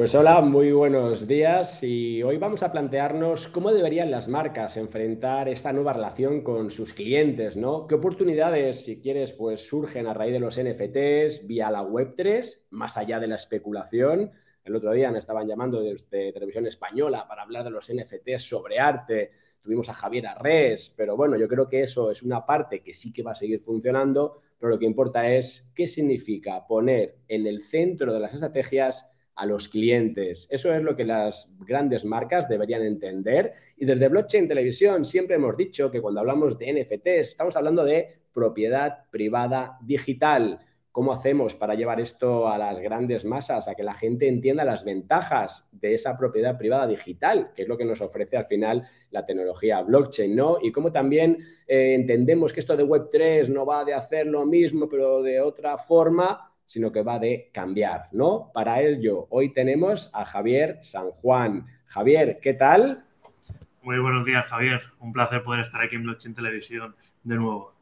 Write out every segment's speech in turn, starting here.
Pues hola, muy buenos días y hoy vamos a plantearnos cómo deberían las marcas enfrentar esta nueva relación con sus clientes, ¿no? ¿Qué oportunidades, si quieres, pues surgen a raíz de los NFTs vía la Web3, más allá de la especulación? El otro día me estaban llamando desde Televisión Española para hablar de los NFTs sobre arte. Tuvimos a Javier Arrés, pero bueno, yo creo que eso es una parte que sí que va a seguir funcionando, pero lo que importa es qué significa poner en el centro de las estrategias a los clientes. Eso es lo que las grandes marcas deberían entender. Y desde Blockchain Televisión siempre hemos dicho que cuando hablamos de NFTs estamos hablando de propiedad privada digital. ¿Cómo hacemos para llevar esto a las grandes masas, a que la gente entienda las ventajas de esa propiedad privada digital, que es lo que nos ofrece al final la tecnología blockchain, ¿no? Y cómo también eh, entendemos que esto de Web3 no va de hacer lo mismo, pero de otra forma, sino que va de cambiar, ¿no? Para ello, hoy tenemos a Javier San Juan. Javier, ¿qué tal? Muy buenos días, Javier. Un placer poder estar aquí en Blockchain Televisión de nuevo.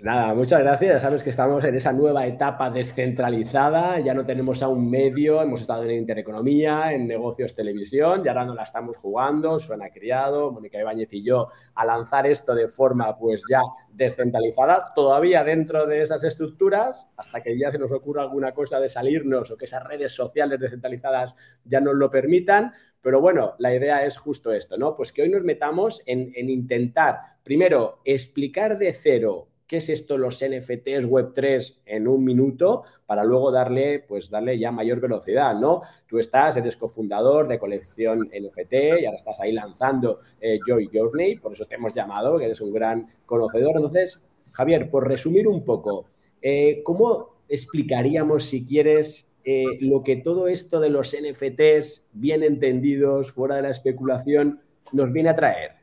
Nada, muchas gracias. Sabes que estamos en esa nueva etapa descentralizada. Ya no tenemos a un medio, hemos estado en Intereconomía, en negocios televisión, y ahora no la estamos jugando. Suena criado, Mónica Ibáñez y yo, a lanzar esto de forma pues ya descentralizada, todavía dentro de esas estructuras, hasta que ya se nos ocurra alguna cosa de salirnos o que esas redes sociales descentralizadas ya nos lo permitan. Pero bueno, la idea es justo esto, ¿no? Pues que hoy nos metamos en, en intentar, primero, explicar de cero qué es esto los NFTs Web3 en un minuto para luego darle, pues darle ya mayor velocidad, ¿no? Tú estás, eres cofundador de colección NFT y ahora estás ahí lanzando eh, Joy Journey, por eso te hemos llamado, que eres un gran conocedor. Entonces, Javier, por resumir un poco, eh, ¿cómo explicaríamos, si quieres, eh, lo que todo esto de los NFTs bien entendidos, fuera de la especulación, nos viene a traer?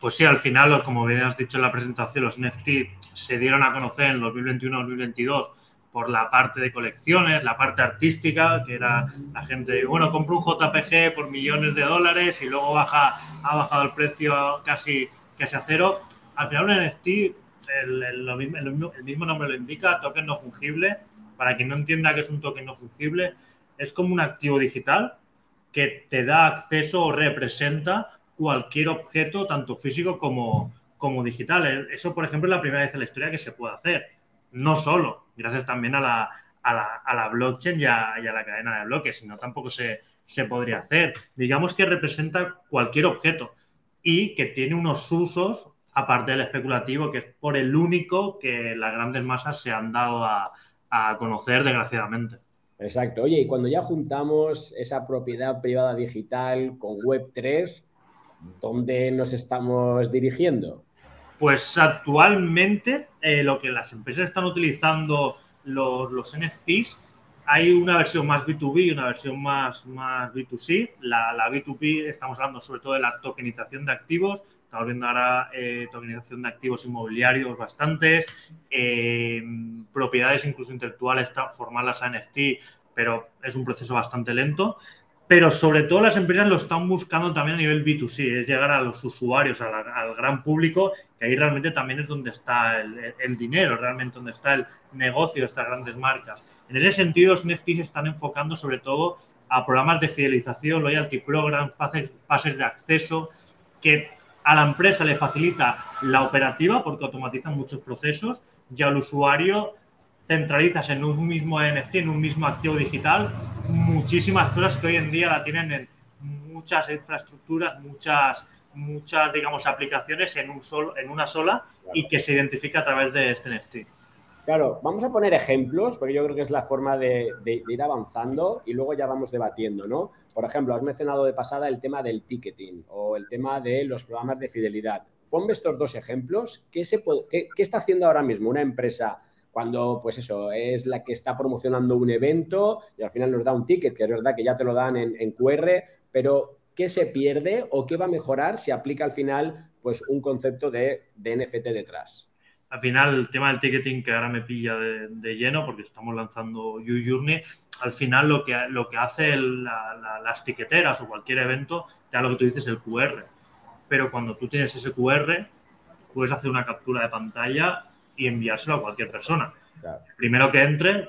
Pues sí, al final, como bien has dicho en la presentación, los NFT se dieron a conocer en 2021-2022 por la parte de colecciones, la parte artística, que era la gente, bueno, compro un JPG por millones de dólares y luego baja, ha bajado el precio casi, casi a cero. Al final un NFT, el, el mismo nombre lo indica, token no fungible. Para quien no entienda que es un token no fungible, es como un activo digital que te da acceso o representa cualquier objeto, tanto físico como, como digital. Eso, por ejemplo, es la primera vez en la historia que se puede hacer. No solo, gracias también a la, a la, blockchain y a, la cadena de bloques, sino tampoco se, se podría hacer. Digamos que representa cualquier objeto y que tiene unos usos, aparte del especulativo, que es por el único que las grandes masas se han dado a, a conocer, desgraciadamente. Exacto. Oye, y cuando ya juntamos esa propiedad privada digital con Web3, ¿Dónde nos estamos dirigiendo? Pues actualmente eh, lo que las empresas están utilizando los, los, NFTs, hay una versión más B2B y una versión más, más B2C. La, la, B2B estamos hablando sobre todo de la tokenización de activos. Estamos viendo ahora eh, tokenización de activos inmobiliarios bastantes, eh, propiedades incluso intelectuales, formarlas a NFT, pero es un proceso bastante lento pero sobre todo las empresas lo están buscando también a nivel B2C, es llegar a los usuarios, al gran público, que ahí realmente también es donde está el, dinero, realmente donde está el negocio de estas grandes marcas. En ese sentido, los NFTs se están enfocando sobre todo a programas de fidelización, loyalty programs, pases de acceso, que a la empresa le facilita la operativa porque automatizan muchos procesos y al usuario centralizas en un mismo NFT, en un mismo activo digital, muchísimas cosas que hoy en día la tienen en muchas infraestructuras, muchas, muchas digamos, aplicaciones en, un solo, en una sola y que se identifica a través de este NFT. Claro, vamos a poner ejemplos, porque yo creo que es la forma de, de, ir avanzando y luego ya vamos debatiendo, ¿no? Por ejemplo, has mencionado de pasada el tema del ticketing o el tema de los programas de fidelidad. Ponme estos dos ejemplos. ¿Qué, se puede, qué, qué está haciendo ahora mismo una empresa cuando, pues eso, es la que está promocionando un evento y al final nos da un ticket, que es verdad que ya te lo dan en, QR, pero ¿qué se pierde o qué va a mejorar si aplica al final, pues, un concepto de, NFT detrás? Al final, el tema del ticketing que ahora me pilla de, lleno, porque estamos lanzando YouJourney, al final lo que, lo que hace las tiqueteras o cualquier evento, ya lo que tú dices, el QR. Pero cuando tú tienes ese QR, puedes hacer una captura de pantalla y enviárselo a cualquier persona. Primero que entre,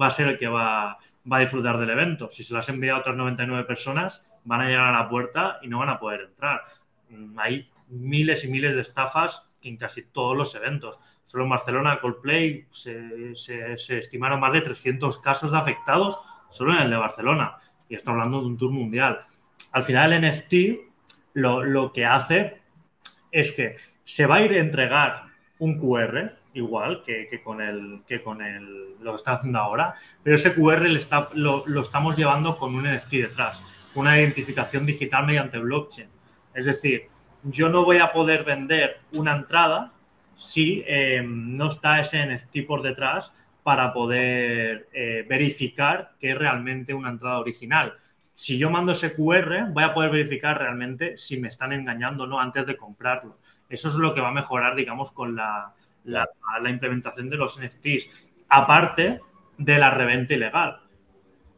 va a ser el que va, va a disfrutar del evento. Si se lo has enviado a otras 99 personas, van a llegar a la puerta y no van a poder entrar. Mm, hay miles y miles de estafas en casi todos los eventos. Solo en Barcelona, Coldplay, se, se, estimaron más de 300 casos de afectados solo en el de Barcelona. Y está hablando de un tour mundial. Al final, el NFT lo, lo que hace es que se va a ir a entregar un QR, igual que, que, con el que con el lo que está haciendo ahora, pero ese QR lo, estamos llevando con un NFT detrás, una identificación digital mediante blockchain. Es decir, yo no voy a poder vender una entrada si eh, no está ese NFT por detrás para poder eh, verificar que es realmente una entrada original. Si yo mando ese QR, voy a poder verificar realmente si me están engañando o no antes de comprarlo. Eso es lo que va a mejorar, digamos, con la, la, la implementación de los NFTs. Aparte de la reventa ilegal.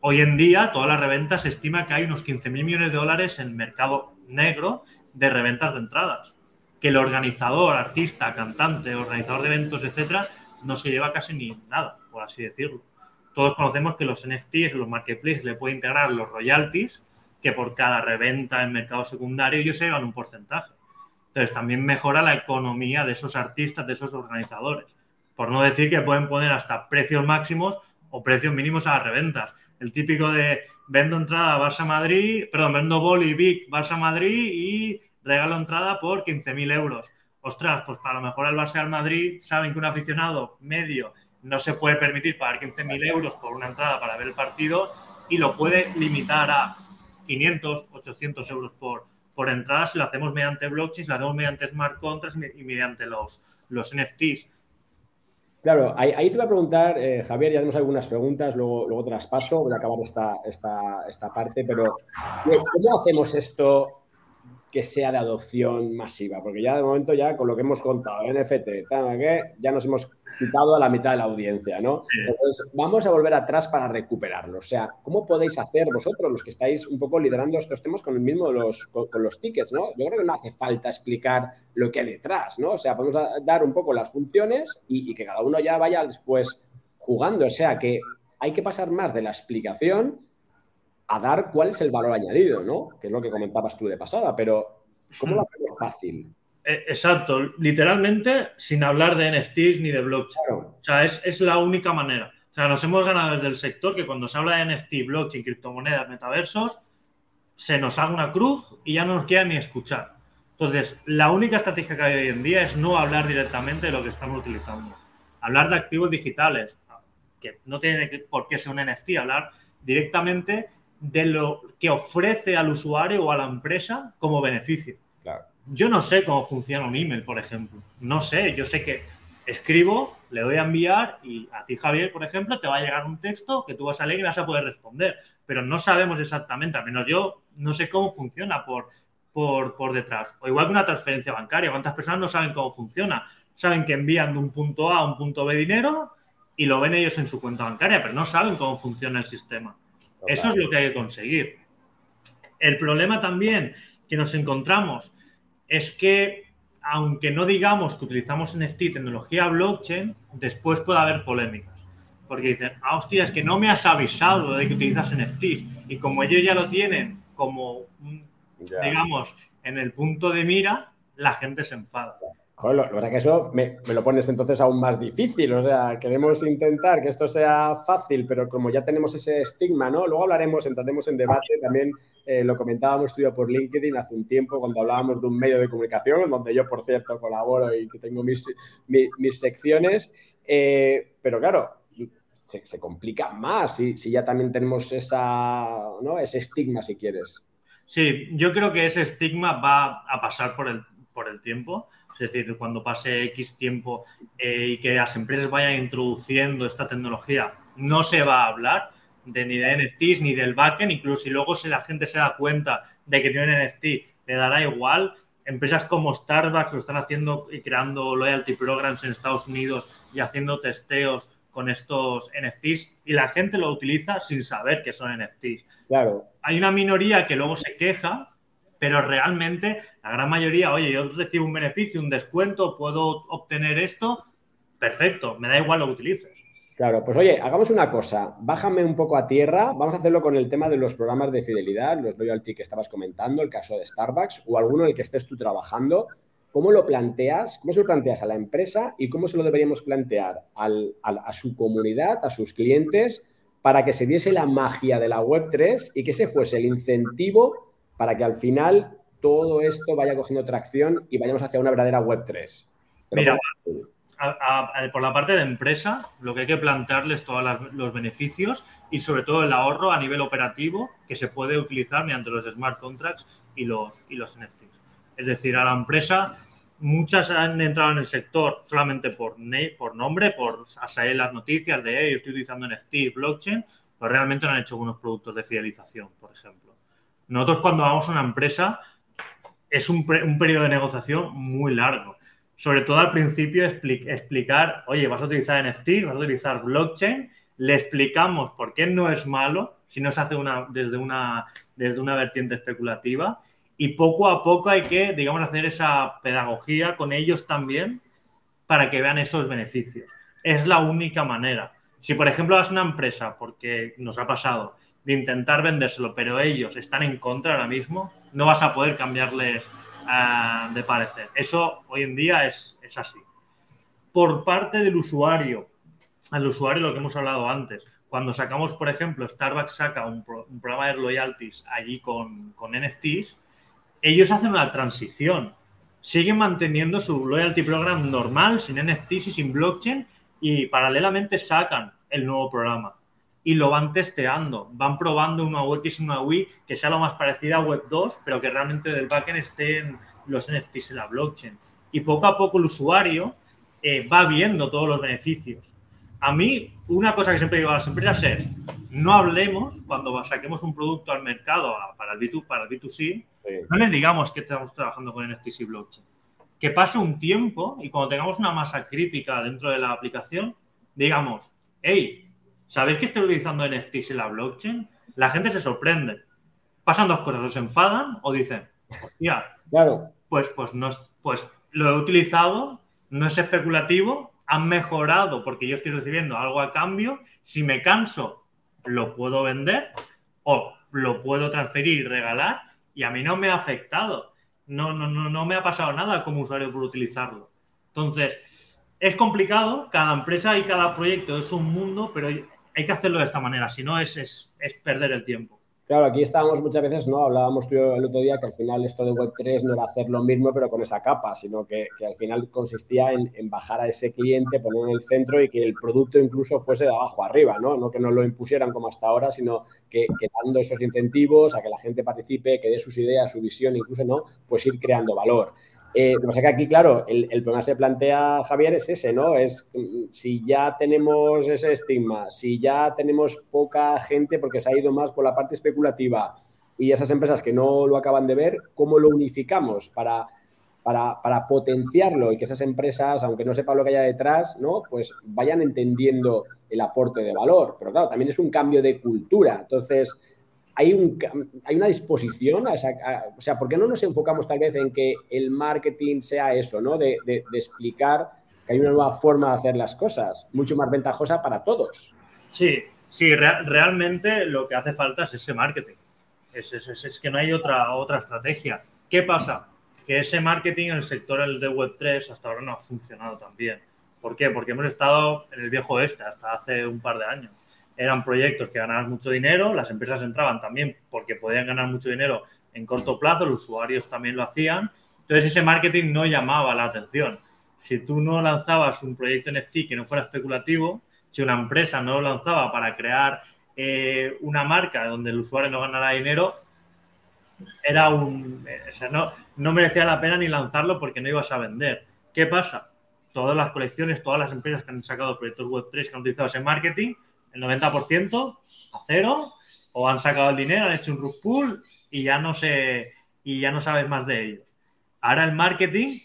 Hoy en día, toda la reventa se estima que hay unos 15 mil millones de dólares en mercado negro de reventas de entradas. Que el organizador, artista, cantante, organizador de eventos, etcétera, no se lleva casi ni nada, por así decirlo. Todos conocemos que los NFTs, los marketplaces, le pueden integrar los royalties, que por cada reventa en mercado secundario ellos se llevan un porcentaje. Entonces también mejora la economía de esos artistas, de esos organizadores. Por no decir que pueden poner hasta precios máximos o precios mínimos a las reventas. El típico de vendo entrada Barça-Madrid, perdón, vendo boli Big Barça-Madrid y regalo entrada por 15.000 euros. Ostras, pues para lo mejor al Barça al Madrid saben que un aficionado medio no se puede permitir pagar 15.000 euros por una entrada para ver el partido y lo puede limitar a 500, 800 euros por, por entrada si lo hacemos mediante blockchain, si lo hacemos mediante smart contracts y mediante los, los NFTs. Claro, ahí, te voy a preguntar, eh, Javier, ya tenemos algunas preguntas, luego, luego te voy a acabar esta, esta, esta parte, pero ¿cómo hacemos esto que sea de adopción masiva, porque ya de momento ya con lo que hemos contado, NFT, ya nos hemos quitado a la mitad de la audiencia, ¿no? Entonces, vamos a volver atrás para recuperarlo. O sea, ¿cómo podéis hacer vosotros, los que estáis un poco liderando estos temas con el mismo los, con, los tickets, ¿no? Yo creo que no hace falta explicar lo que hay detrás, ¿no? O sea, podemos dar un poco las funciones y, y que cada uno ya vaya después jugando. O sea, que hay que pasar más de la explicación a dar cuál es el valor añadido, ¿no? Que es lo que comentabas tú de pasada, pero ¿cómo lo hmm. hacemos fácil? Eh, exacto, literalmente sin hablar de NFTs ni de blockchain. O sea, es, la única manera. O sea, nos hemos ganado desde el sector que cuando se habla de NFT, blockchain, criptomonedas, metaversos, se nos haga una cruz y ya no nos queda ni escuchar. Entonces, la única estrategia que hay hoy en día es no hablar directamente de lo que estamos utilizando. Hablar de activos digitales, que no tiene por qué ser un NFT, hablar directamente de lo que ofrece al usuario o a la empresa como beneficio. Yo no sé cómo funciona un email, por ejemplo. No sé, yo sé que escribo, le doy a enviar y a ti, Javier, por ejemplo, te va a llegar un texto que tú vas a leer y vas a poder responder. Pero no sabemos exactamente, al menos yo no sé cómo funciona por, por, por detrás. O igual que una transferencia bancaria, ¿cuántas personas no saben cómo funciona? Saben que envían de un punto A a un punto B dinero y lo ven ellos en su cuenta bancaria, pero no saben cómo funciona el sistema. Eso es lo que hay que conseguir. El problema también que nos encontramos es que, aunque no digamos que utilizamos NFT, tecnología blockchain, después puede haber polémicas. Porque dicen, ah, hostia, es que no me has avisado de que utilizas NFTs. Y como ellos ya lo tienen como, digamos, en el punto de mira, la gente se enfada. Joder, lo, que que eso me, lo pones entonces aún más difícil. O sea, queremos intentar que esto sea fácil, pero como ya tenemos ese estigma, ¿no? Luego hablaremos, entraremos en debate. También eh, lo comentábamos tú por LinkedIn hace un tiempo cuando hablábamos de un medio de comunicación, donde yo, por cierto, colaboro y que tengo mis, mis, secciones. Eh, pero claro, se, complica más si, si, ya también tenemos esa, ¿no? ese estigma, si quieres. Sí, yo creo que ese estigma va a pasar por el, por el tiempo es decir, cuando pase X tiempo eh, y que las empresas vayan introduciendo esta tecnología, no se va a hablar de ni de NFTs ni del backend, incluso si luego si la gente se da cuenta de que tiene NFT, le dará igual. Empresas como Starbucks lo están haciendo y creando loyalty programs en Estados Unidos y haciendo testeos con estos NFTs y la gente lo utiliza sin saber que son NFTs. Claro. Hay una minoría que luego se queja pero realmente la gran mayoría, oye, yo recibo un beneficio, un descuento, puedo obtener esto, perfecto, me da igual lo que utilices. Claro, pues oye, hagamos una cosa, bájame un poco a tierra, vamos a hacerlo con el tema de los programas de fidelidad, los loyalty que estabas comentando, el caso de Starbucks o alguno en el que estés tú trabajando. ¿Cómo lo planteas? ¿Cómo se lo planteas a la empresa y cómo se lo deberíamos plantear a su comunidad, a sus clientes, para que se diese la magia de la Web3 y que ese fuese el incentivo para que al final todo esto vaya cogiendo tracción y vayamos hacia una verdadera Web3? Mira, por la parte de empresa, lo que hay que plantearles todos los beneficios y sobre todo el ahorro a nivel operativo que se puede utilizar mediante los smart contracts y los, y los NFTs. Es decir, a la empresa, muchas han entrado en el sector solamente por, por nombre, por salir las noticias de, hey, estoy utilizando NFT, blockchain, pero realmente no han hecho algunos productos de fidelización, por ejemplo. Nosotros cuando vamos a una empresa es un, un periodo de negociación muy largo sobre todo al principio, explicar, oye, vas a utilizar NFT, vas a utilizar blockchain, le explicamos por qué no es malo si no se hace una, desde, una, desde una vertiente especulativa y poco a poco hay que, digamos, hacer esa pedagogía con ellos también para que vean esos beneficios. Es la única manera. Si, por ejemplo, vas a una empresa, porque nos ha pasado, de intentar vendérselo, pero ellos están en contra ahora mismo, no vas a poder cambiarles de parecer. Eso hoy en día es, así. Por parte del usuario, al usuario lo que hemos hablado antes, cuando sacamos, por ejemplo, Starbucks saca un, programa de loyalties allí con, con, NFTs, ellos hacen una transición. Siguen manteniendo su loyalty program normal, sin NFTs y sin blockchain, y paralelamente sacan el nuevo programa y lo van testeando, van probando una UX y una UI que sea lo más parecida a Web 2, pero que realmente del backend estén los NFTs en la blockchain. Y poco a poco el usuario eh, va viendo todos los beneficios. A mí, una cosa que siempre digo a las empresas es, no hablemos cuando saquemos un producto al mercado para el, B2, para el B2C, no les digamos que estamos trabajando con NFTs y blockchain. Que pase un tiempo y cuando tengamos una masa crítica dentro de la aplicación, digamos, hey, ¿Sabéis que estoy utilizando NFTs en la blockchain? La gente se sorprende. Pasan dos cosas, o se enfadan o dicen, hostia, claro. pues, pues, no, pues lo he utilizado, no es especulativo, han mejorado porque yo estoy recibiendo algo a cambio. Si me canso, lo puedo vender o lo puedo transferir y regalar y a mí no me ha afectado. No, no, no, no me ha pasado nada como usuario por utilizarlo. Entonces, es complicado, cada empresa y cada proyecto es un mundo, pero hay que hacerlo de esta manera, si no es, es, perder el tiempo. Claro, aquí estábamos muchas veces, ¿no? Hablábamos tú el otro día que al final esto de Web3 no era hacer lo mismo, pero con esa capa, sino que, al final consistía en, bajar a ese cliente, ponerlo en el centro y que el producto incluso fuese de abajo arriba, ¿no? No que no lo impusieran como hasta ahora, sino que, que dando esos incentivos a que la gente participe, que dé sus ideas, su visión, incluso, ¿no? Pues ir creando valor. Eh, lo que pasa que aquí, claro, el, problema que se plantea, Javier, es ese, ¿no? Es mm, si ya tenemos ese estigma, si ya tenemos poca gente porque se ha ido más por la parte especulativa y esas empresas que no lo acaban de ver, ¿cómo lo unificamos para, para, potenciarlo y que esas empresas, aunque no sepan lo que haya detrás, ¿no? Pues vayan entendiendo el aporte de valor. Pero claro, también es un cambio de cultura. Entonces, hay, un, hay una disposición, a o sea, ¿por qué no nos enfocamos tal vez en que el marketing sea eso, ¿no? De, explicar que hay una nueva forma de hacer las cosas, mucho más ventajosa para todos. Sí, sí, realmente lo que hace falta es ese marketing. Es, que no hay otra, otra estrategia. ¿Qué pasa? Que ese marketing en el sector de Web3 hasta ahora no ha funcionado tan bien. ¿Por qué? Porque hemos estado en el viejo este hasta hace un par de años eran proyectos que ganaban mucho dinero, las empresas entraban también porque podían ganar mucho dinero en corto plazo, los usuarios también lo hacían. Entonces ese marketing no llamaba la atención. Si tú no lanzabas un proyecto NFT que no fuera especulativo, si una empresa no lo lanzaba para crear eh, una marca donde el usuario no ganara dinero, era un, o sea, no, no merecía la pena ni lanzarlo porque no ibas a vender. ¿Qué pasa? Todas las colecciones, todas las empresas que han sacado proyectos Web3 que han utilizado ese marketing, el 90% a cero, o han sacado el dinero, han hecho un rug pool y ya no sé, y ya no sabes más de ellos. Ahora el marketing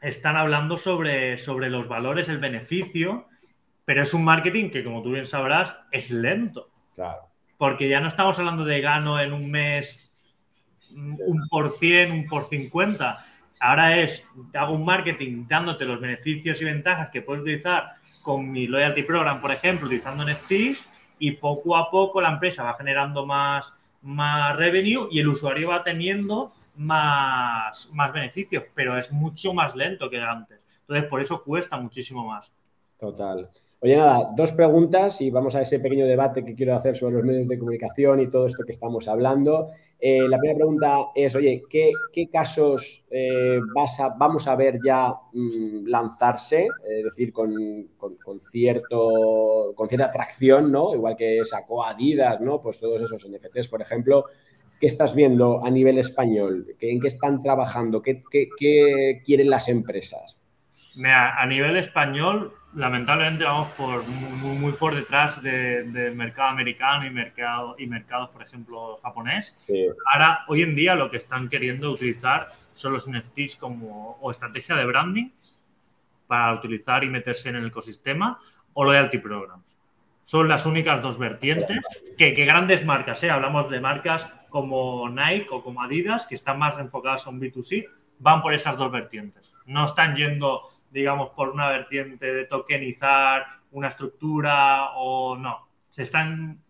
están hablando sobre, sobre los valores, el beneficio, pero es un marketing que, como tú bien sabrás, es lento. Claro. Porque ya no estamos hablando de gano en un mes un por cien, un por cincuenta. Ahora es, hago un marketing dándote los beneficios y ventajas que puedes utilizar con mi loyalty program, por ejemplo, utilizando NFTs y poco a poco la empresa va generando más, más revenue y el usuario va teniendo más, más beneficios, pero es mucho más lento que antes. Entonces, por eso cuesta muchísimo más. Total. Oye, nada, dos preguntas y vamos a ese pequeño debate que quiero hacer sobre los medios de comunicación y todo esto que estamos hablando. Eh, la primera pregunta es, oye, ¿qué, casos eh, vas a, vamos a ver ya mm, lanzarse? Es decir, con, cierto, con cierta atracción, ¿no? Igual que sacó Adidas, ¿no? Pues todos esos NFTs, por ejemplo. ¿Qué estás viendo a nivel español? ¿En qué están trabajando? ¿Qué, qué quieren las empresas? a nivel español, lamentablemente vamos por muy, por detrás del mercado americano y, mercado, y mercados, por ejemplo, japonés. Ahora, hoy en día, lo que están queriendo utilizar son los NFTs como o estrategia de branding para utilizar y meterse en el ecosistema o loyalty programs. Son las únicas dos vertientes que, grandes marcas, ¿eh? hablamos de marcas como Nike o como Adidas, que están más enfocadas en B2C, van por esas dos vertientes. No están yendo digamos, por una vertiente de tokenizar una estructura o no. Se están,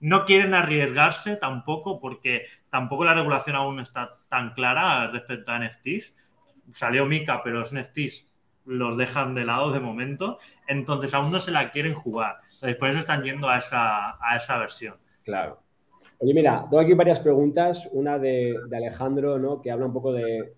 no quieren arriesgarse tampoco porque tampoco la regulación aún está tan clara respecto a NFTs. Salió Mika, pero los NFTs los dejan de lado de momento, entonces aún no se la quieren jugar. Entonces, por eso están yendo a esa, a esa versión. Claro. Oye, mira, tengo aquí varias preguntas. Una de, Alejandro, ¿no? Que habla un poco de,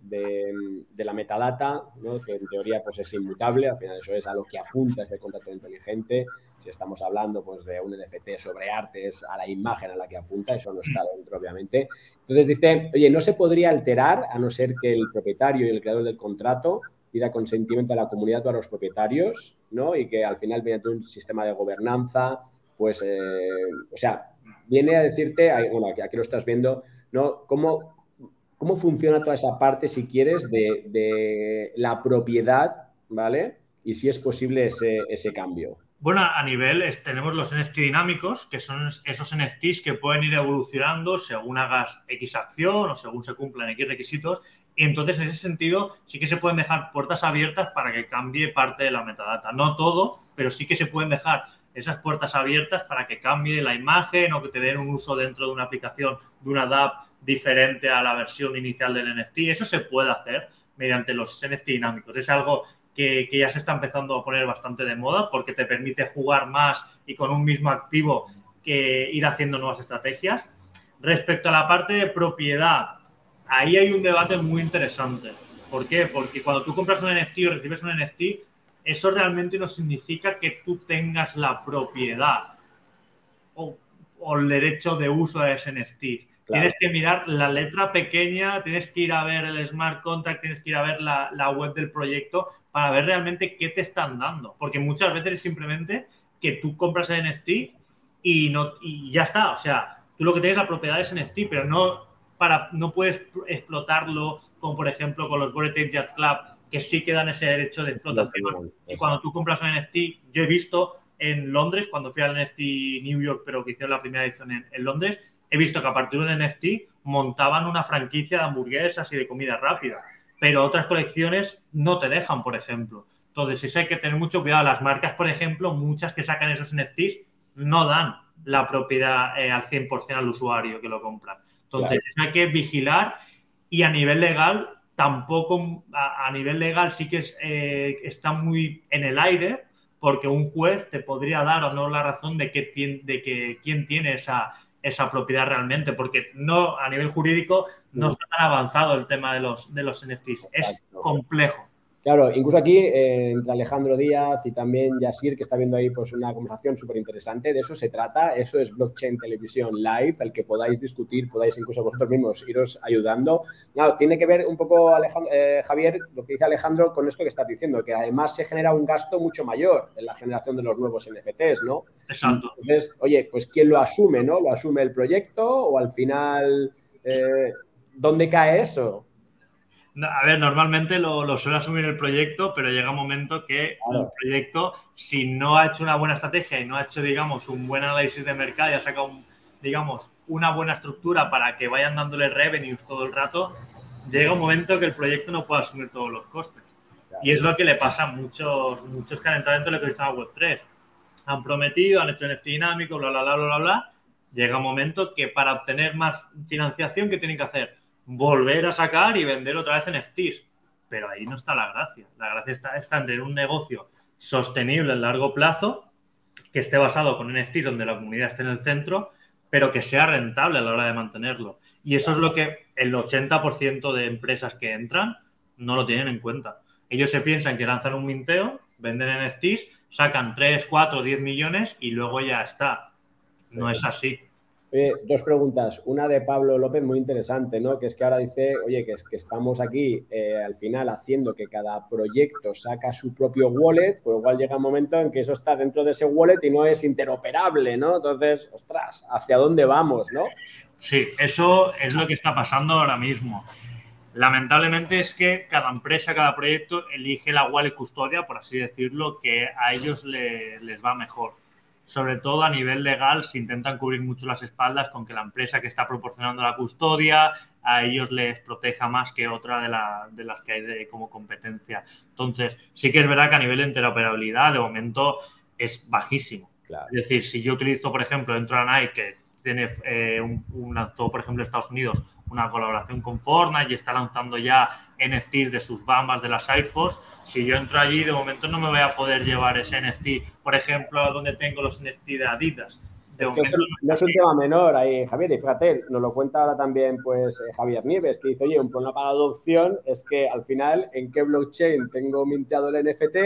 la metadata, ¿no? Que en teoría pues, es inmutable. Al final eso es a lo que apunta ese contrato inteligente. Si estamos hablando pues, de un NFT sobre arte, es a la imagen a la que apunta. Eso no está dentro, obviamente. Entonces dice, oye, no se podría alterar a no ser que el propietario y el creador del contrato pida consentimiento a la comunidad o a los propietarios, ¿no? Y que al final, mediante un sistema de gobernanza, pues, eh, o sea, viene a decirte, bueno, aquí lo estás viendo, ¿no? ¿Cómo, cómo funciona toda esa parte, si quieres, de, la propiedad, ¿vale? Y si es posible ese, cambio. Bueno, a nivel tenemos los NFT dinámicos, que son esos NFTs que pueden ir evolucionando según hagas X acción o según se cumplan X requisitos. Y entonces, en ese sentido, sí que se pueden dejar puertas abiertas para que cambie parte de la metadata. No todo, pero sí que se pueden dejar esas puertas abiertas para que cambie la imagen o que te den un uso dentro de una aplicación, de una DAP diferente a la versión inicial del NFT. Eso se puede hacer mediante los NFT dinámicos. Es algo que, ya se está empezando a poner bastante de moda porque te permite jugar más y con un mismo activo que ir haciendo nuevas estrategias. Respecto a la parte de propiedad, ahí hay un debate muy interesante. ¿Por qué? Porque cuando tú compras un NFT o recibes un NFT, eso realmente no significa que tú tengas la propiedad o, el derecho de uso de ese NFT. Tienes que mirar la letra pequeña, tienes que ir a ver el smart contract, tienes que ir a ver la, web del proyecto para ver realmente qué te están dando. Porque muchas veces es simplemente que tú compras el NFT y, no, y ya está. O sea, tú lo que tienes la propiedad es NFT, pero no, para, no puedes explotarlo como por ejemplo con los Bored Club que sí que dan ese derecho de explotación. Y cuando tú compras un NFT, yo he visto en Londres, cuando fui al NFT New York, pero que hicieron la primera edición en, Londres, he visto que a partir de un NFT montaban una franquicia de hamburguesas y de comida rápida, pero otras colecciones no te dejan, por ejemplo. Entonces, eso hay que tener mucho cuidado. Las marcas, por ejemplo, muchas que sacan esos NFTs no dan la propiedad eh, al 100% al usuario que lo compra. Entonces, hay que vigilar y a nivel legal tampoco a, nivel legal sí que eh, está muy en el aire, porque un juez te podría dar o no la razón de que, de que quién tiene esa, esa propiedad realmente, porque no a nivel jurídico no está tan avanzado el tema de los, de los NFTs. Es complejo. Claro, incluso aquí eh, entre Alejandro Díaz y también Yasir, que está viendo ahí pues una conversación súper interesante, de eso se trata, eso es Blockchain Televisión Live, el que podáis discutir, podáis incluso vosotros mismos iros ayudando. Claro, tiene que ver un poco, eh, Javier, lo que dice Alejandro con esto que estás diciendo, que además se genera un gasto mucho mayor en la generación de los nuevos NFTs, ¿no? Exacto. Entonces, oye, pues ¿quién lo asume, no? ¿Lo asume el proyecto o al final, eh, dónde cae eso? A ver, normalmente lo, suele asumir el proyecto, pero llega un momento que el proyecto, si no ha hecho una buena estrategia y no ha hecho, digamos, un buen análisis de mercado y ha sacado, digamos, una buena estructura para que vayan dándole revenues todo el rato, llega un momento que el proyecto no puede asumir todos los costes. Y es lo que le pasa a muchos, muchos que han entrado dentro del ecosistema Web3. Han prometido, han hecho NFT dinámico, bla, bla, bla, bla, bla, Llega un momento que para obtener más financiación, ¿qué tienen que hacer? Volver a sacar y vender otra vez NFTs. Pero ahí no está la gracia. La gracia está, está en tener un negocio sostenible a largo plazo, que esté basado con NFTs donde la comunidad esté en el centro, pero que sea rentable a la hora de mantenerlo. Y eso es lo que el 80% de empresas que entran no lo tienen en cuenta. Ellos se piensan que lanzan un minteo, venden NFTs, sacan 3, 4, 10 millones y luego ya está. No es así. Dos preguntas. Una de Pablo López muy interesante, ¿no? Que es que ahora dice, oye, que es que estamos aquí eh, al final haciendo que cada proyecto saca su propio wallet, por lo cual llega un momento en que eso está dentro de ese wallet y no es interoperable, ¿no? Entonces, ostras, ¿hacia dónde vamos, no? Sí, eso es lo que está pasando ahora mismo. Lamentablemente es que cada empresa, cada proyecto elige la wallet custodia, por así decirlo, que a ellos les va mejor. Sobre todo a nivel legal se intentan cubrir mucho las espaldas con que la empresa que está proporcionando la custodia a ellos les proteja más que otra de, las que hay como competencia. Entonces, sí que es verdad que a nivel de interoperabilidad de momento es bajísimo. Es decir, si yo utilizo, por ejemplo, dentro de Nike, que tiene eh, un, lanzó, por ejemplo, Estados Unidos una colaboración con Fortnite y está lanzando ya NFTs de sus bambas de las Force. Si yo entro allí, de momento no me voy a poder llevar ese NFT, por ejemplo, donde tengo los NFT de Adidas. es que no, es un tema menor ahí, Javier, y fíjate, nos lo cuenta ahora también pues eh, Javier Nieves, que dice, oye, un problema para la adopción es que al final, ¿en qué blockchain tengo minteado el NFT?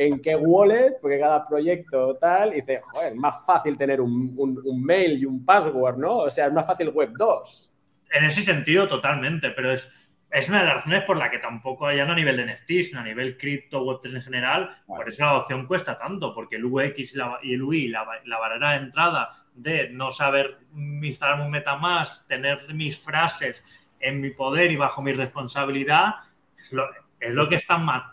en qué wallet, porque cada proyecto tal, y dice, joder, es más fácil tener un, un, mail y un password, ¿no? O sea, es más fácil Web 2. En ese sentido, totalmente, pero es, es una de las razones por la que tampoco hay a nivel de NFTs, sino a nivel cripto, Web3 en general, por eso la adopción cuesta tanto, porque el UX y el UI, la, la barrera de entrada de no saber instalar un MetaMask, tener mis frases en mi poder y bajo mi responsabilidad, es lo, es lo que están más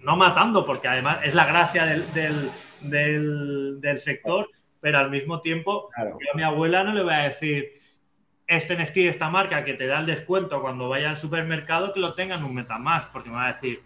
no matando, porque además es la gracia del, del, sector, pero al mismo tiempo, yo a mi abuela no le voy a decir, este NFT de esta marca que te da el descuento cuando vaya al supermercado, que lo tengan un más porque me va a decir,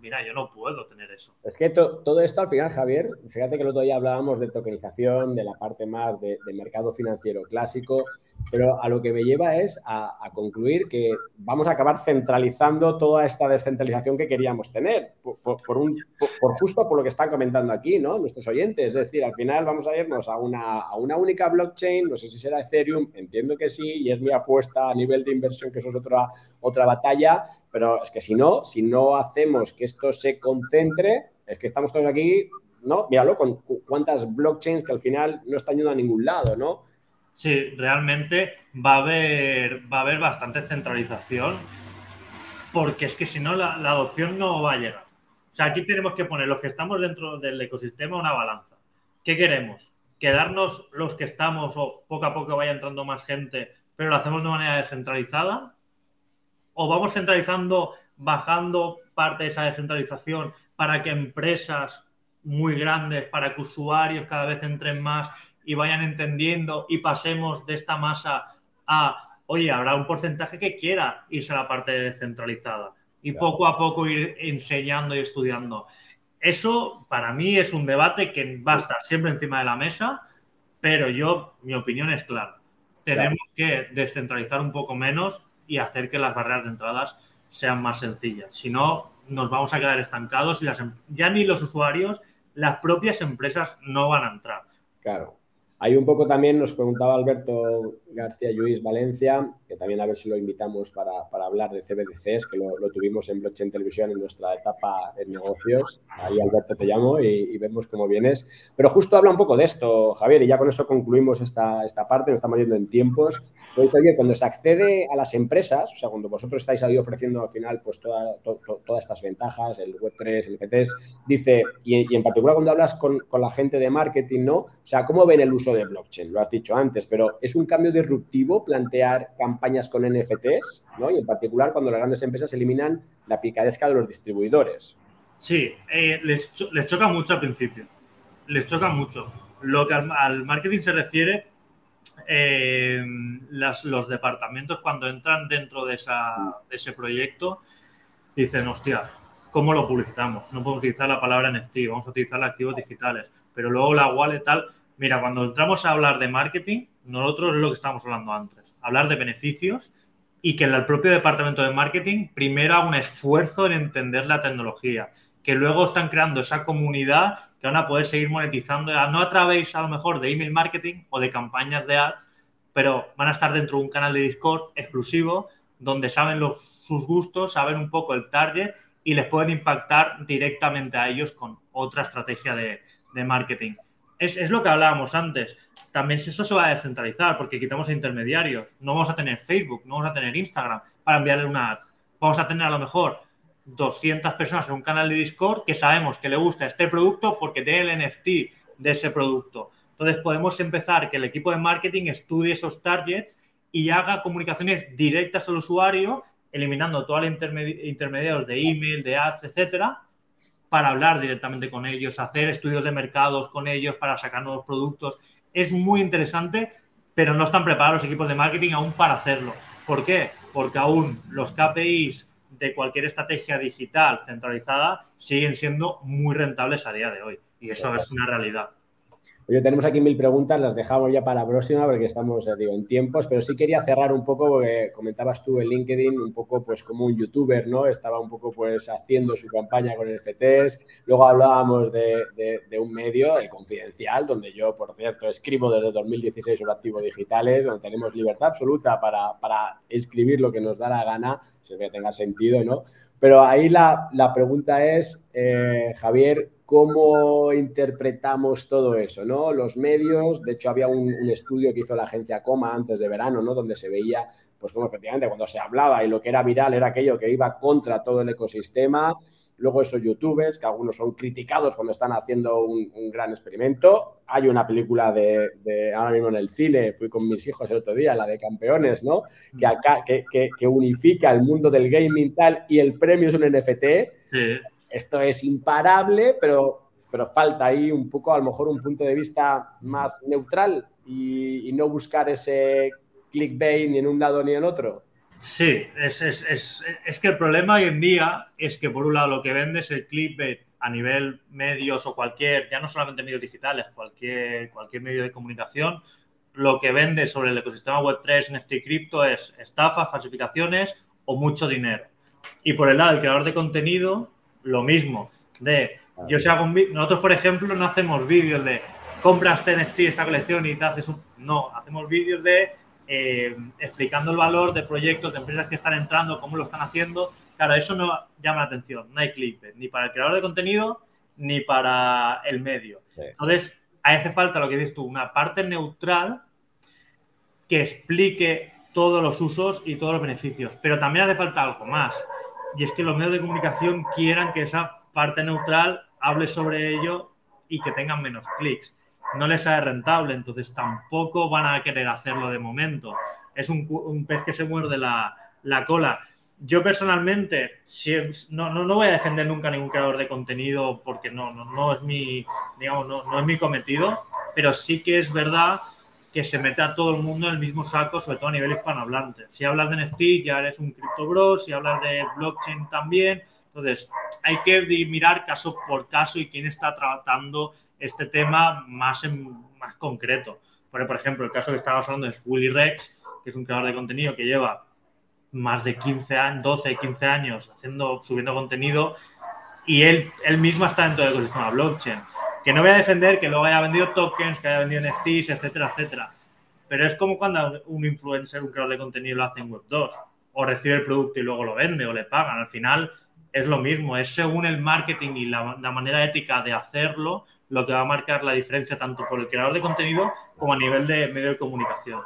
mira, yo no puedo tener eso. Es que todo esto al final, Javier, fíjate que el otro día hablábamos de tokenización, de la parte más de, mercado financiero clásico, pero a lo que me lleva es a, concluir que vamos a acabar centralizando toda esta descentralización que queríamos tener, por, un, por, justo por lo que están comentando aquí, ¿no? Nuestros oyentes. Es decir, al final vamos a irnos a una, a una única blockchain, no sé si será Ethereum, entiendo que sí, y es mi apuesta a nivel de inversión, que eso es otra, otra batalla, pero es que si no, si no hacemos que esto se concentre, es que estamos todos aquí, ¿no? Míralo, con cuántas blockchains que al final no están yendo a ningún lado, ¿no? Sí, realmente va a haber, va a haber bastante centralización, porque es que si no, la, adopción no va a llegar. O sea, aquí tenemos que poner los que estamos dentro del ecosistema una balanza. ¿Qué queremos? ¿Quedarnos los que estamos o poco a poco vaya entrando más gente, pero lo hacemos de manera descentralizada? o vamos centralizando, bajando parte de esa descentralización para que empresas muy grandes, para que usuarios cada vez entren más y vayan entendiendo y pasemos de esta masa a, oye, habrá un porcentaje que quiera irse a la parte descentralizada y poco a poco ir enseñando y estudiando. Eso para mí es un debate que va a estar siempre encima de la mesa, pero yo, mi opinión es clara. Tenemos que descentralizar un poco menos y hacer que las barreras de entradas sean más sencillas. Si no, nos vamos a quedar estancados y las, em, ya ni los usuarios, las propias empresas no van a entrar. Claro. Hay un poco también, nos preguntaba Alberto García Luis Valencia, que también a ver si lo invitamos para, hablar de CBDCs, que lo, tuvimos en Blockchain Televisión en nuestra etapa en negocios. Ahí, Alberto, te llamo y, vemos cómo vienes. Pero justo habla un poco de esto, Javier, y ya con eso concluimos esta, esta parte, nos estamos yendo en tiempos. cuando se accede a las empresas, o sea, cuando vosotros estáis ahí ofreciendo al final pues todas estas ventajas, el Web3, el NFTs, dice, y, en particular cuando hablas con, con la gente de marketing, ¿no? O sea, ¿cómo ven el uso de blockchain? Lo has dicho antes, pero es un cambio de disruptivo plantear campañas con NFTs, ¿no? Y en particular cuando las grandes empresas eliminan la picadesca de los distribuidores. Sí, eh, les, les, choca mucho al principio. Les choca mucho. Lo que al, marketing se refiere, eh, los departamentos cuando entran dentro de, ese proyecto dicen, hostia, ¿cómo lo publicitamos? No podemos utilizar la palabra NFT, vamos a utilizar activos digitales, pero luego la wallet tal, mira, cuando entramos a hablar de marketing, nosotros es lo que estábamos hablando antes, hablar de beneficios y que el propio departamento de marketing primero haga un esfuerzo en entender la tecnología, que luego están creando esa comunidad que van a poder seguir monetizando, no a través a lo mejor de email marketing o de campañas de ads, pero van a estar dentro de un canal de Discord exclusivo donde saben sus gustos, saben un poco el target y les pueden impactar directamente a ellos con otra estrategia de, marketing. Es, lo que hablábamos antes. También eso se va a descentralizar porque quitamos intermediarios. No vamos a tener Facebook, no vamos a tener Instagram para enviarle una ad. Vamos a tener a lo mejor 200 personas en un canal de Discord que sabemos que le gusta este producto porque tiene el NFT de ese producto. Entonces podemos empezar que el equipo de marketing estudie esos targets y haga comunicaciones directas al usuario, eliminando todos los intermediarios de email, de ads, etcétera, para hablar directamente con ellos, hacer estudios de mercados con ellos para sacar nuevos productos. Es muy interesante, pero no están preparados los equipos de marketing aún para hacerlo. ¿Por qué? Porque aún los KPIs de cualquier estrategia digital centralizada siguen siendo muy rentables a día de hoy. Y eso es una realidad. Oye, tenemos aquí mil preguntas, las dejamos ya para la próxima porque estamos, digo, en tiempos, pero sí quería cerrar un poco porque comentabas tú en LinkedIn un poco pues como un youtuber, ¿no? Estaba un poco pues haciendo su campaña con el CTS, luego hablábamos de, de, un medio, el Confidencial, donde yo, por cierto, escribo desde 2016 sobre activos digitales, donde tenemos libertad absoluta para, para escribir lo que nos da la gana, si que tenga sentido, ¿no? Pero ahí la, la pregunta es, eh, Javier, cómo interpretamos todo eso, ¿no? Los medios, de hecho había un, estudio que hizo la agencia Coma antes de verano, ¿no? Donde se veía, pues como efectivamente cuando se hablaba y lo que era viral era aquello que iba contra todo el ecosistema. Luego esos youtubers, que algunos son criticados cuando están haciendo un, gran experimento. Hay una película de, ahora mismo en el cine, fui con mis hijos el otro día, la de campeones, ¿no? Que, acá, que, que, unifica el mundo del gaming tal y el premio es un NFT. Sí esto es imparable, pero, pero falta ahí un poco, a lo mejor, un punto de vista más neutral y, no buscar ese clickbait ni en un lado ni en otro. Sí, es, es, que el problema hoy en día es que por un lado lo que vende es el clickbait a nivel medios o cualquier, ya no solamente medios digitales, cualquier, cualquier medio de comunicación, lo que vende sobre el ecosistema Web3, NFT cripto es estafa, falsificaciones o mucho dinero. Y por el lado del creador de contenido, lo mismo. De, yo si hago un nosotros, por ejemplo, no hacemos vídeos de compras NFT, esta colección y te haces un. No, hacemos vídeos de eh, explicando el valor de proyectos, de empresas que están entrando, cómo lo están haciendo. Claro, eso no llama la atención. No hay clip, ni para el creador de contenido ni para el medio. Entonces, hace falta lo que dices tú, una parte neutral que explique todos los usos y todos los beneficios. Pero también hace falta algo más y es que los medios de comunicación quieran que esa parte neutral hable sobre ello y que tengan menos clics. No les sale rentable, entonces tampoco van a querer hacerlo de momento. Es un, pez que se muerde la, cola. Yo personalmente no, no, voy a defender nunca a ningún creador de contenido porque no, no, no es mi, digamos, no, no es mi cometido, pero sí que es verdad que se mete a todo el mundo en el mismo saco, sobre todo a nivel hispanohablante. Si hablas de NFT, ya eres un cripto bro, si hablas de blockchain también. Entonces, hay que mirar caso por caso y quién está tratando este tema más, en, más concreto. Por, por ejemplo, el caso que estábamos hablando es Willy Rex, que es un creador de contenido que lleva más de 15 años, 12, 15 años haciendo, subiendo contenido y él, él mismo está dentro del ecosistema blockchain. Que no voy a defender que luego haya vendido tokens, que haya vendido NFTs, etcétera, etcétera. Pero es como cuando un influencer, un creador de contenido lo hace en Web2 o recibe el producto y luego lo vende o le pagan. Al final es lo mismo, es según el marketing y la, manera ética de hacerlo lo que va a marcar la diferencia tanto por el creador de contenido como a nivel de medio de comunicación.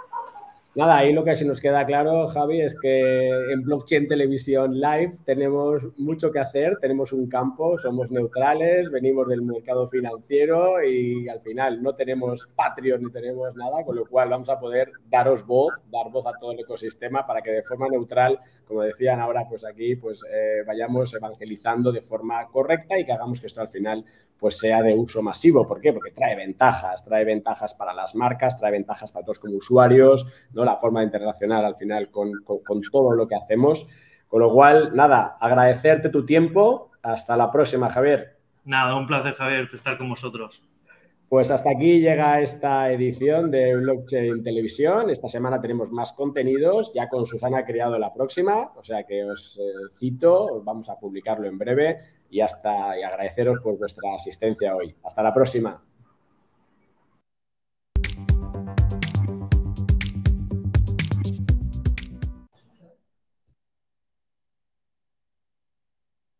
Nada, ahí lo que sí nos queda claro, Javi, es que en Blockchain Televisión Live tenemos mucho que hacer, tenemos un campo, somos neutrales, venimos del mercado financiero y al final no tenemos Patreon ni tenemos nada, con lo cual vamos a poder daros voz, dar voz a todo el ecosistema para que de forma neutral, como decían ahora, pues aquí pues eh, vayamos evangelizando de forma correcta y que hagamos que esto al final pues sea de uso masivo. ¿Por qué? Porque trae ventajas, trae ventajas para las marcas, trae ventajas para todos como usuarios, ¿no? La forma de interrelacionar al final con, todo lo que hacemos. Con lo cual, nada, agradecerte tu tiempo. Hasta la próxima, Javier. Nada, un placer, Javier, estar con vosotros. Pues hasta aquí llega esta edición de Blockchain Televisión. Esta semana tenemos más contenidos, ya con Susana creado la próxima, o sea que os eh, cito, vamos a publicarlo en breve y hasta y agradeceros por vuestra asistencia hoy. Hasta la próxima.